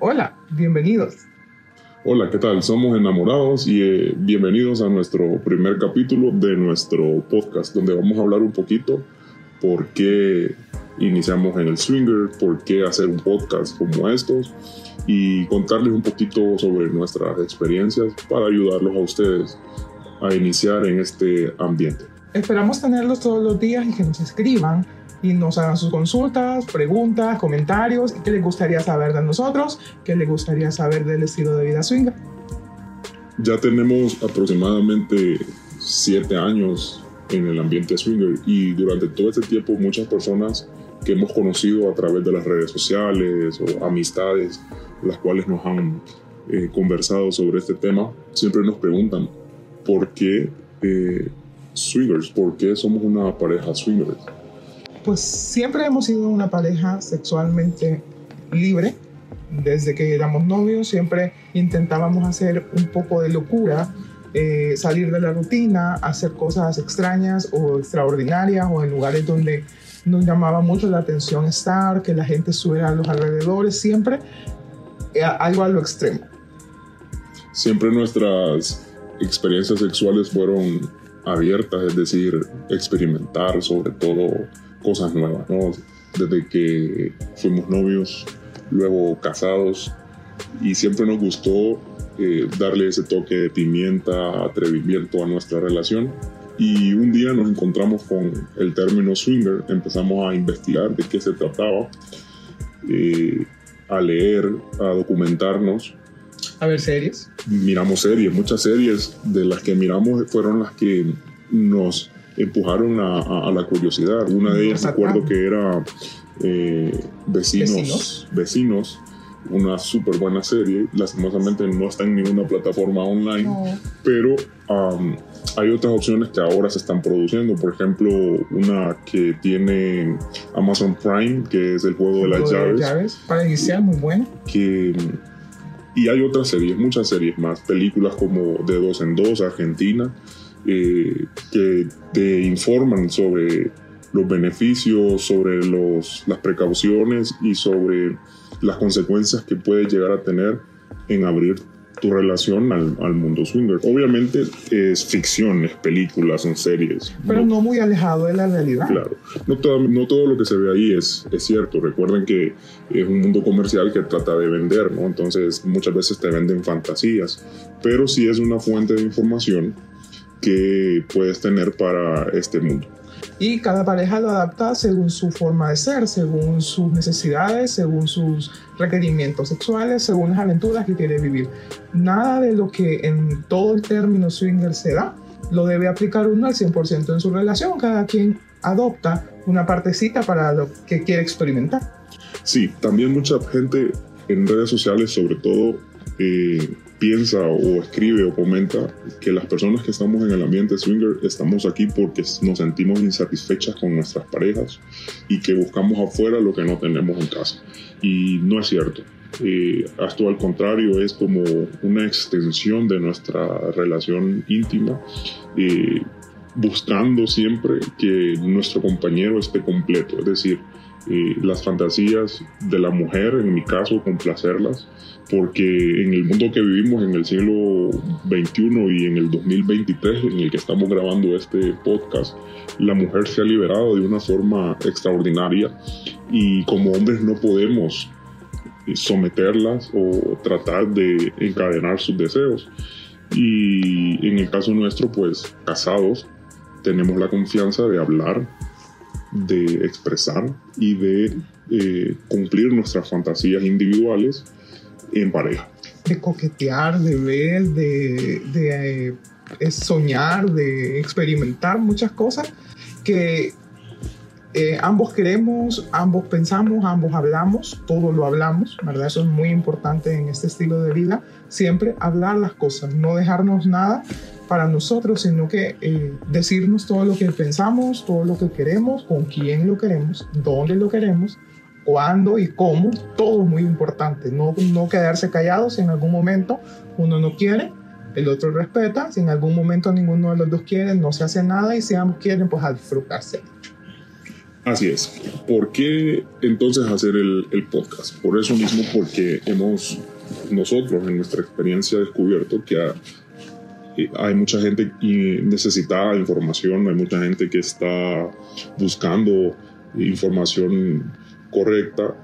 Hola, bienvenidos. Hola, ¿qué tal? Somos enamorados y eh, bienvenidos a nuestro primer capítulo de nuestro podcast, donde vamos a hablar un poquito por qué iniciamos en el swinger, por qué hacer un podcast como estos y contarles un poquito sobre nuestras experiencias para ayudarlos a ustedes a iniciar en este ambiente. Esperamos tenerlos todos los días y que nos escriban y nos hagan sus consultas, preguntas, comentarios, qué les gustaría saber de nosotros, qué les gustaría saber del estilo de vida swinger. Ya tenemos aproximadamente siete años en el ambiente swinger y durante todo este tiempo muchas personas que hemos conocido a través de las redes sociales o amistades, las cuales nos han eh, conversado sobre este tema, siempre nos preguntan por qué eh, swingers, por qué somos una pareja swingers pues siempre hemos sido una pareja sexualmente libre. Desde que éramos novios siempre intentábamos hacer un poco de locura, eh, salir de la rutina, hacer cosas extrañas o extraordinarias o en lugares donde nos llamaba mucho la atención estar, que la gente estuviera a los alrededores, siempre algo a lo extremo. Siempre nuestras experiencias sexuales fueron abiertas, es decir, experimentar sobre todo cosas nuevas, ¿no? Desde que fuimos novios, luego casados, y siempre nos gustó eh, darle ese toque de pimienta, atrevimiento a nuestra relación. Y un día nos encontramos con el término swinger, empezamos a investigar de qué se trataba, eh, a leer, a documentarnos. A ver series. Miramos series, muchas series de las que miramos fueron las que nos empujaron a, la curiosidad. Una de ellas recuerdo que era eh, Vecinos, Vecinos, una súper buena serie. Lastimosamente no está en ninguna plataforma online, pero hay otras opciones que ahora se están produciendo. Por ejemplo, una que tiene Amazon Prime, que es el juego de las llaves. Para iniciar, muy bueno. Que, y hay otras series, muchas series más, películas como De Dos en Dos, Argentina, eh, que te informan sobre los beneficios, sobre los, las precauciones y sobre las consecuencias que puede llegar a tener en abrir tu relación al, al, mundo swinger. Obviamente es ficción, es películas, son series. Pero no, muy alejado de la realidad. Claro, no todo, no todo lo que se ve ahí es, es cierto. Recuerden que es un mundo comercial que trata de vender, ¿no? Entonces muchas veces te venden fantasías, pero sí es una fuente de información que puedes tener para este mundo. Y cada pareja lo adapta según su forma de ser, según sus necesidades, según sus requerimientos sexuales, según las aventuras que quiere vivir. Nada de lo que en todo el término swinger se da lo debe aplicar uno al 100% en su relación. Cada quien adopta una partecita para lo que quiere experimentar. Sí, también mucha gente en redes sociales, sobre todo, eh, piensa o escribe o comenta que las personas que estamos en el ambiente swinger estamos aquí porque nos sentimos insatisfechas con nuestras parejas y que buscamos afuera lo que no tenemos en casa. Y no es cierto. Eh, esto al contrario es como una extensión de nuestra relación íntima, eh, buscando siempre que nuestro compañero esté completo, es decir, eh, las fantasías de la mujer, en mi caso, complacerlas, porque en el mundo que vivimos en el siglo XXI y en el 2023, en el que estamos grabando este podcast, la mujer se ha liberado de una forma extraordinaria y como hombres no podemos someterlas o tratar de encadenar sus deseos. Y en el caso nuestro, pues casados, tenemos la confianza de hablar de expresar y de eh, cumplir nuestras fantasías individuales en pareja. De coquetear, de ver, de, eh, soñar, de experimentar muchas cosas que eh, ambos queremos, ambos pensamos, ambos hablamos, todo lo hablamos, ¿verdad? Eso es muy importante en este estilo de vida, siempre hablar las cosas, no dejarnos nada para nosotros, sino que eh, decirnos todo lo que pensamos, todo lo que queremos, con quién lo queremos, dónde lo queremos, cuándo y cómo, todo muy importante. No, no quedarse callados si en algún momento uno no quiere, el otro respeta, si en algún momento ninguno de los dos quiere, no se hace nada y si ambos quieren, pues a disfrutarse. Así es. ¿Por qué entonces hacer el, el, podcast? Por eso mismo, porque hemos nosotros en nuestra experiencia descubierto que hay mucha gente necesitada de información, hay mucha gente que está buscando información correcta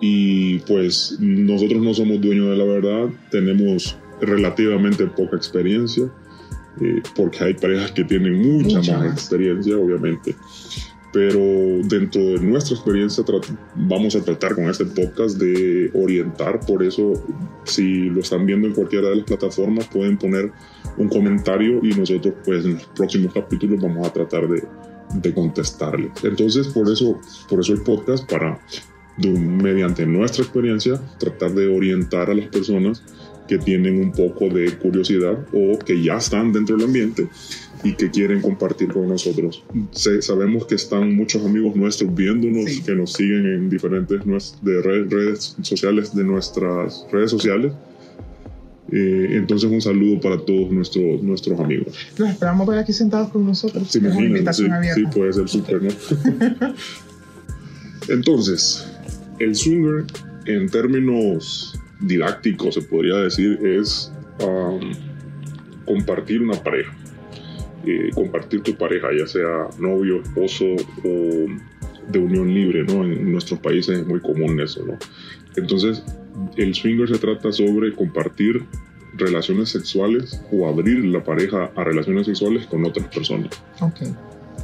y pues nosotros no somos dueños de la verdad, tenemos relativamente poca experiencia, eh, porque hay parejas que tienen mucha, más. experiencia, obviamente pero dentro de nuestra experiencia vamos a tratar con este podcast de orientar, por eso si lo están viendo en cualquiera de las plataformas pueden poner un comentario y nosotros pues en los próximos capítulos vamos a tratar de, de contestarles. Entonces por eso, por eso el podcast para mediante nuestra experiencia tratar de orientar a las personas que tienen un poco de curiosidad o que ya están dentro del ambiente y que quieren compartir con nosotros. sabemos que están muchos amigos nuestros viéndonos, que nos siguen en diferentes de redes sociales, de nuestras redes sociales. Eh, entonces un saludo para todos nuestros, nuestros amigos. Los esperamos por aquí sentados con nosotros. Sí, sí, puede ser súper, ¿no? entonces, el swinger en términos didácticos se podría decir es um, compartir una pareja eh, compartir tu pareja, ya sea novio, esposo o de unión libre, ¿no? En nuestros países es muy común eso, ¿no? Entonces, el swinger se trata sobre compartir relaciones sexuales o abrir la pareja a relaciones sexuales con otras personas. Ok.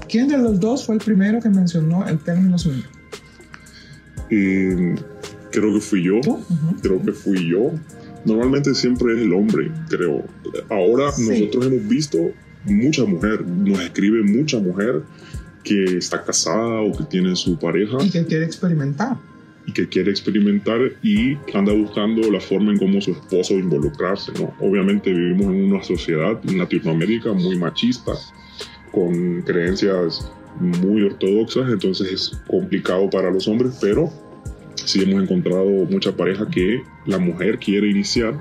¿Quién de los dos fue el primero que mencionó el término swinger? Eh, creo que fui yo. Creo que fui yo. Normalmente siempre es el hombre, creo. Ahora nosotros hemos visto mucha mujer, nos escribe mucha mujer que está casada o que tiene su pareja. Y que quiere experimentar. Y que quiere experimentar y anda buscando la forma en cómo su esposo involucrarse. ¿no? Obviamente vivimos en una sociedad en Latinoamérica muy machista, con creencias muy ortodoxas, entonces es complicado para los hombres, pero sí hemos encontrado mucha pareja que la mujer quiere iniciar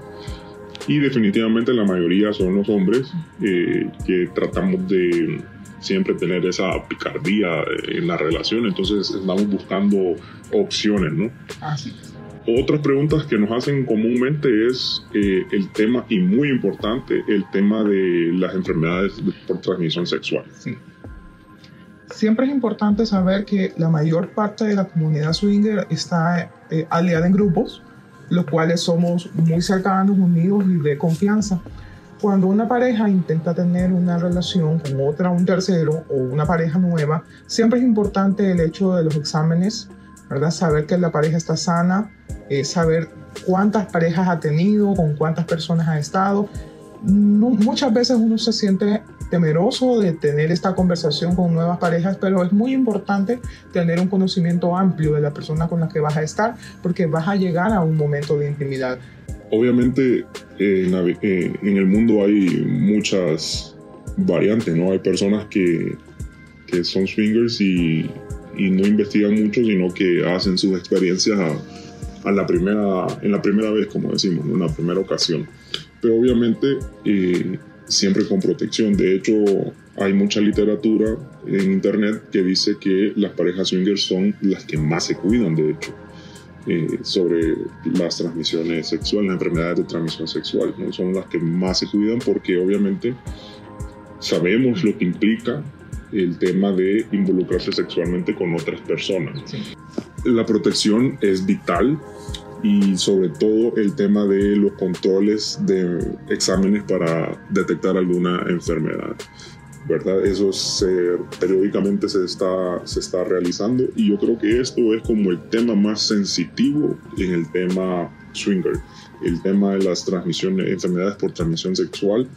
y definitivamente la mayoría son los hombres eh, que tratamos de siempre tener esa picardía en la relación, entonces estamos buscando opciones, ¿no? Así Otras preguntas que nos hacen comúnmente es eh, el tema, y muy importante, el tema de las enfermedades por transmisión sexual. Sí. Siempre es importante saber que la mayor parte de la comunidad swinger está eh, aliada en grupos, los cuales somos muy cercanos, unidos y de confianza. Cuando una pareja intenta tener una relación con otra, un tercero o una pareja nueva, siempre es importante el hecho de los exámenes, ¿verdad? Saber que la pareja está sana, eh, saber cuántas parejas ha tenido, con cuántas personas ha estado. muchas veces uno se siente temeroso de tener esta conversación con nuevas parejas, pero es muy importante tener un conocimiento amplio de la persona con la que vas a estar, porque vas a llegar a un momento de intimidad. Obviamente eh, en el mundo hay muchas variantes, ¿no? Hay personas que, que son swingers y, y, no investigan mucho, sino que hacen sus experiencias a, a, la primera, en la primera vez, como decimos, en la primera ocasión. Pero obviamente eh, siempre con protección. De hecho, hay mucha literatura en internet que dice que las parejas swingers son las que más se cuidan, de hecho, eh, sobre las transmisiones sexuales, las enfermedades de transmisión sexual. ¿no? Son las que más se cuidan porque obviamente sabemos lo que implica el tema de involucrarse sexualmente con otras personas. La protección es vital y sobre todo el tema de los controles de exámenes para detectar alguna enfermedad. ¿verdad? Eso se, periódicamente se está, se está realizando y yo creo que esto es como el tema más sensitivo en el tema swinger, el tema de las transmisiones, enfermedades por transmisión sexual.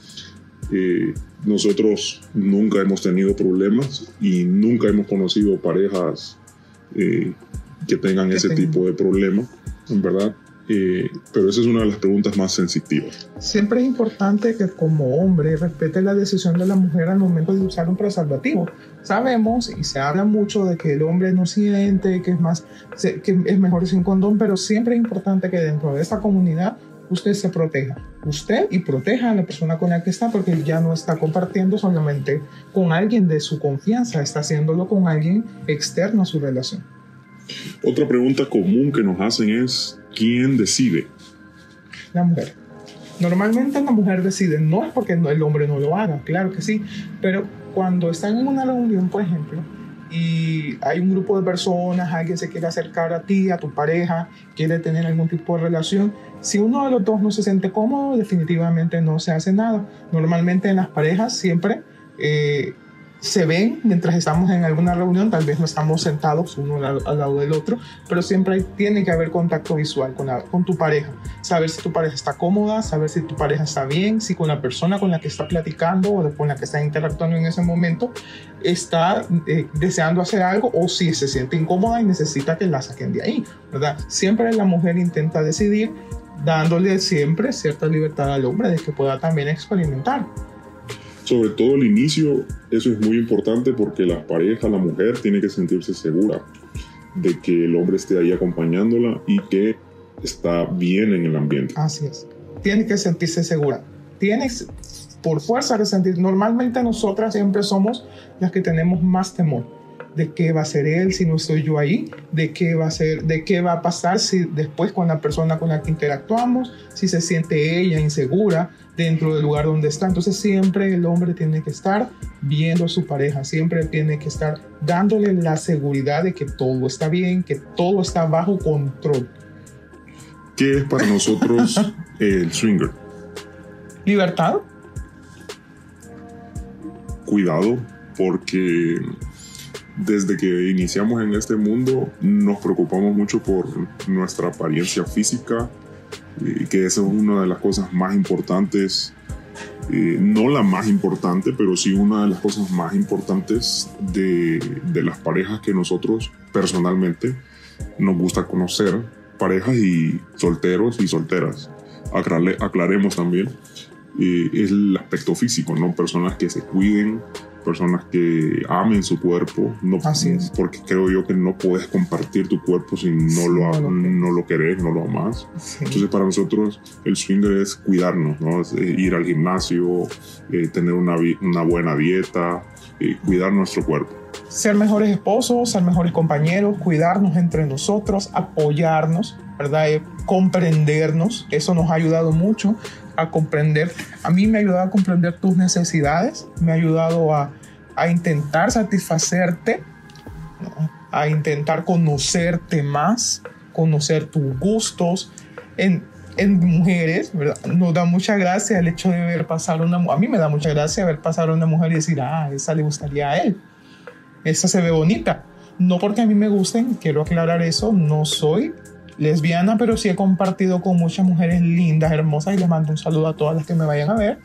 Eh, nosotros nunca hemos tenido problemas y nunca hemos conocido parejas eh, que tengan ese tipo de problemas en verdad. Eh, pero esa es una de las preguntas más sensitivas. Siempre es importante que como hombre respete la decisión de la mujer al momento de usar un preservativo. Sabemos y se habla mucho de que el hombre no siente, que es, más, que es mejor sin condón, pero siempre es importante que dentro de esta comunidad usted se proteja. Usted y proteja a la persona con la que está porque ya no está compartiendo solamente con alguien de su confianza, está haciéndolo con alguien externo a su relación. Otra pregunta común que nos hacen es, ¿quién decide? La mujer. Normalmente la mujer decide, no es porque el hombre no lo haga, claro que sí, pero cuando están en una reunión, por ejemplo, y hay un grupo de personas, alguien se quiere acercar a ti, a tu pareja, quiere tener algún tipo de relación, si uno de los dos no se siente cómodo, definitivamente no se hace nada. Normalmente en las parejas siempre eh, se ven mientras estamos en alguna reunión, tal vez no estamos sentados uno al, lado del otro, pero siempre tiene que haber contacto visual con, con tu pareja, saber si tu pareja está cómoda, saber si tu pareja está bien, si con la persona con la que está platicando o con la que está interactuando en ese momento está eh, deseando hacer algo o si se siente incómoda y necesita que la saquen de ahí, ¿verdad? Siempre la mujer intenta decidir dándole siempre cierta libertad al hombre de que pueda también experimentar sobre todo el inicio, eso es muy importante porque la pareja, la mujer, tiene que sentirse segura de que el hombre esté ahí acompañándola y que está bien en el ambiente. Así es. Tiene que sentirse segura. Tienes por fuerza que sentir. Normalmente nosotras siempre somos las que tenemos más temor de qué va a ser él si no estoy yo ahí, de qué va a ser, de qué va a pasar si después con la persona con la que interactuamos, si se siente ella insegura dentro del lugar donde está. Entonces siempre el hombre tiene que estar viendo a su pareja, siempre tiene que estar dándole la seguridad de que todo está bien, que todo está bajo control. ¿Qué es para nosotros el swinger? Libertad. Cuidado, porque desde que iniciamos en este mundo nos preocupamos mucho por nuestra apariencia física, y que esa es una de las cosas más importantes, eh, no la más importante, pero sí una de las cosas más importantes de, de las parejas que nosotros personalmente nos gusta conocer, parejas y solteros y solteras. aclaremos también, eh, es el aspecto físico, ¿no? Personas que se cuiden, personas que amen su cuerpo, no, Así es. porque creo yo que no puedes compartir tu cuerpo si no, lo, no, no lo querés, no lo amas. Entonces para nosotros el swinger es cuidarnos, ¿no? Es eh, ir al gimnasio, eh, tener una, una, buena dieta, eh, cuidar nuestro cuerpo. Ser mejores esposos, ser mejores compañeros, cuidarnos entre nosotros, apoyarnos, ¿verdad? Eh, comprendernos, eso nos ha ayudado mucho a comprender, a mí me ha ayudado a comprender tus necesidades, me ha ayudado a, a intentar satisfacerte, a intentar conocerte más, conocer tus gustos. En, en mujeres, ¿verdad? Nos da mucha gracia el hecho de ver pasar una a mí me da mucha gracia ver pasar una mujer y decir, ah, esa le gustaría a él. Esa se ve bonita. No porque a mí me gusten, quiero aclarar eso, no soy lesbiana, pero sí he compartido con muchas mujeres lindas, hermosas y les mando un saludo a todas las que me vayan a ver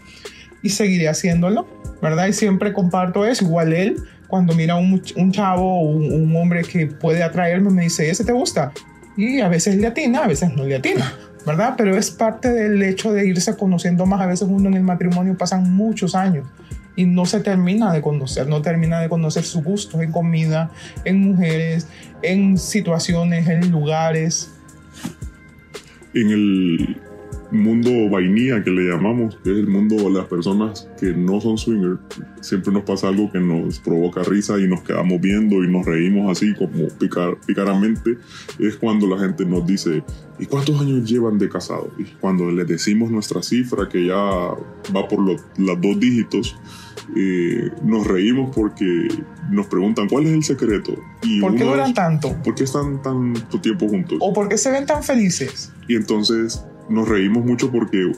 y seguiré haciéndolo, ¿verdad? Y siempre comparto eso, igual él, cuando mira un, un chavo o un, un, hombre que puede atraerme, me dice, ¿ese te gusta? Y a veces le atina, a veces no le atina, ¿verdad? Pero es parte del hecho de irse conociendo más. A veces uno en el matrimonio pasan muchos años y no se termina de conocer, no termina de conocer sus gustos en comida, en mujeres, en situaciones, en lugares, en el mundo vainilla que le llamamos, que es el mundo de las personas que no son swingers, siempre nos pasa algo que nos provoca risa y nos quedamos viendo y nos reímos así como picar, picaramente, es cuando la gente nos dice, ¿y cuántos años llevan de casado? Y cuando le decimos nuestra cifra, que ya va por los, dos dígitos, eh, nos reímos porque nos preguntan cuál es el secreto. Y ¿Por qué duran tanto? ¿Por qué están tanto tiempo juntos? ¿O por qué se ven tan felices? Y entonces nos reímos mucho porque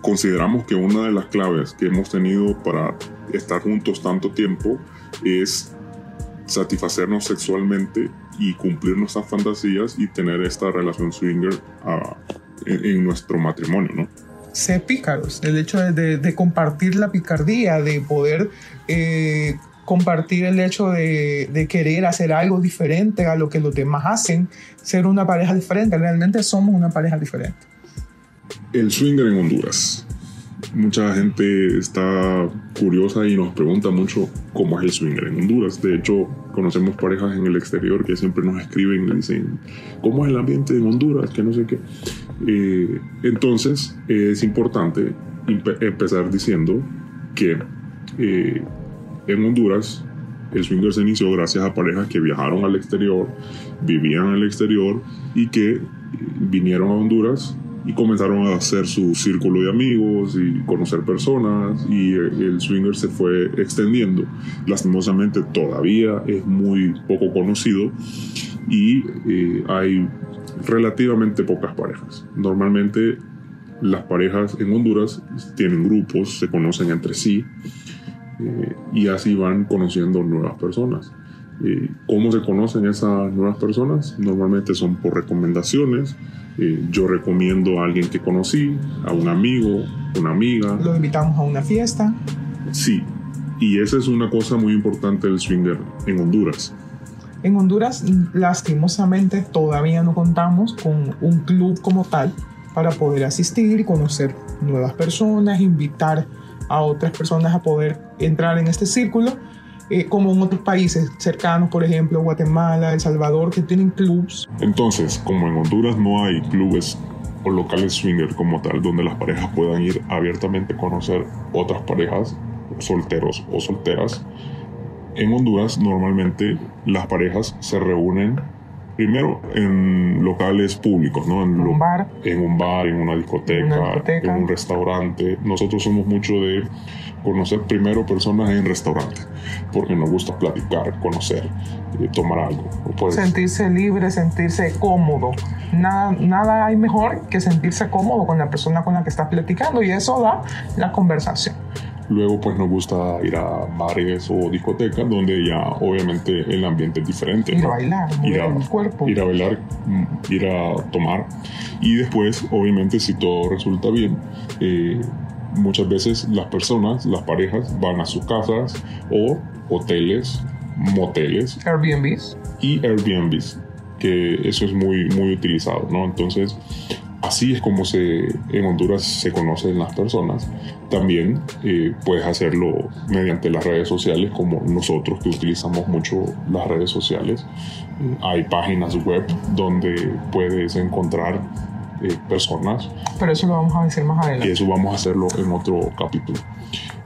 consideramos que una de las claves que hemos tenido para estar juntos tanto tiempo es satisfacernos sexualmente y cumplir nuestras fantasías y tener esta relación swinger uh, en, en, nuestro matrimonio, ¿no? Ser pícaros, el hecho de, compartir la picardía, de poder eh, compartir el hecho de, querer hacer algo diferente a lo que los demás hacen, ser una pareja diferente, realmente somos una pareja diferente. El swinger en Honduras. Mucha gente está curiosa y nos pregunta mucho cómo es el swinger en Honduras. De hecho, conocemos parejas en el exterior que siempre nos escriben y dicen, ¿cómo es el ambiente en Honduras? Que no sé qué. Eh, entonces, es importante empezar diciendo que eh, en Honduras el swinger se inició gracias a parejas que viajaron al exterior, vivían el exterior y que vinieron a Honduras y comenzaron a hacer su círculo de amigos y conocer personas y el swinger se fue extendiendo. Lastimosamente todavía es muy poco conocido y eh, hay relativamente pocas parejas. Normalmente las parejas en Honduras tienen grupos, se conocen entre sí eh, y así van conociendo nuevas personas. Eh, ¿Cómo se conocen esas nuevas personas? Normalmente son por recomendaciones. Eh, yo recomiendo a alguien que conocí, a un amigo, una amiga. Lo invitamos a una fiesta. Sí, y esa es una cosa muy importante del swinger en Honduras. En Honduras, lastimosamente, todavía no contamos con un club como tal para poder asistir y conocer nuevas personas, invitar a otras personas a poder entrar en este círculo como en otros países cercanos, por ejemplo, Guatemala, El Salvador, que tienen clubs. Entonces, como en Honduras no hay clubes o locales swinger como tal, donde las parejas puedan ir abiertamente a conocer otras parejas, solteros o solteras, en Honduras normalmente las parejas se reúnen primero en locales públicos, ¿no? En, un bar. En un bar, en una discoteca, en un restaurante. Nosotros somos mucho de conocer primero personas en restaurantes, porque nos gusta platicar, conocer, eh, tomar algo. sentirse libre, sentirse cómodo. Nada, nada hay mejor que sentirse cómodo con la persona con la que estás platicando y eso da la conversación. Luego pues nos gusta ir a bares o discotecas donde ya obviamente el ambiente es diferente. Ir a bailar, ir a, el cuerpo. Ir a bailar, mm, ir a tomar. Y después obviamente si todo resulta bien, eh, muchas veces las personas, las parejas van a sus casas o hoteles, moteles. Airbnbs. Y Airbnbs, que eso es muy, muy utilizado, ¿no? Entonces Así es como se, en Honduras se conocen las personas. También eh, puedes hacerlo mediante las redes sociales, como nosotros que utilizamos mucho las redes sociales. Hay páginas web donde puedes encontrar eh, personas. Pero eso lo vamos a decir más adelante. Y eso vamos a hacerlo en otro capítulo.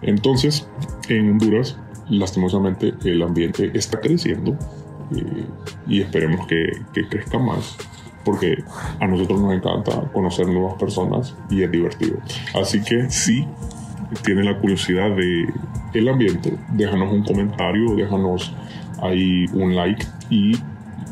Entonces, en Honduras, lastimosamente, el ambiente está creciendo eh, y esperemos que, que crezca más porque a nosotros nos encanta conocer nuevas personas y es divertido. Así que si tiene la curiosidad de el ambiente, déjanos un comentario, déjanos ahí un like y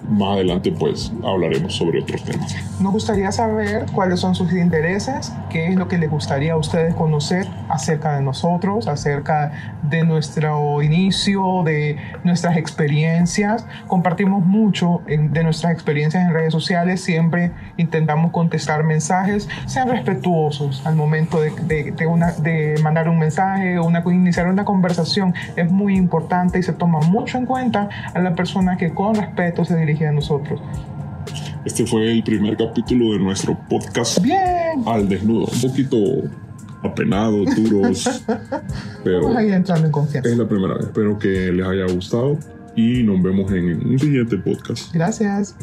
más adelante pues hablaremos sobre otros temas. Nos gustaría saber cuáles son sus intereses, qué es lo que les gustaría a ustedes conocer acerca de nosotros, acerca de nuestro inicio, de nuestras experiencias. Compartimos mucho de nuestras experiencias en redes sociales, siempre intentamos contestar mensajes, sean respetuosos al momento de, de, una, de mandar un mensaje o iniciar una conversación. Es muy importante y se toma mucho en cuenta a la persona que con respeto se dirige a nosotros. Este fue el primer capítulo de nuestro podcast Bien. al desnudo. Un poquito apenados, duros. pero Vamos a ir entrando en confianza. Es la primera vez. Espero que les haya gustado y nos vemos en un siguiente podcast. Gracias.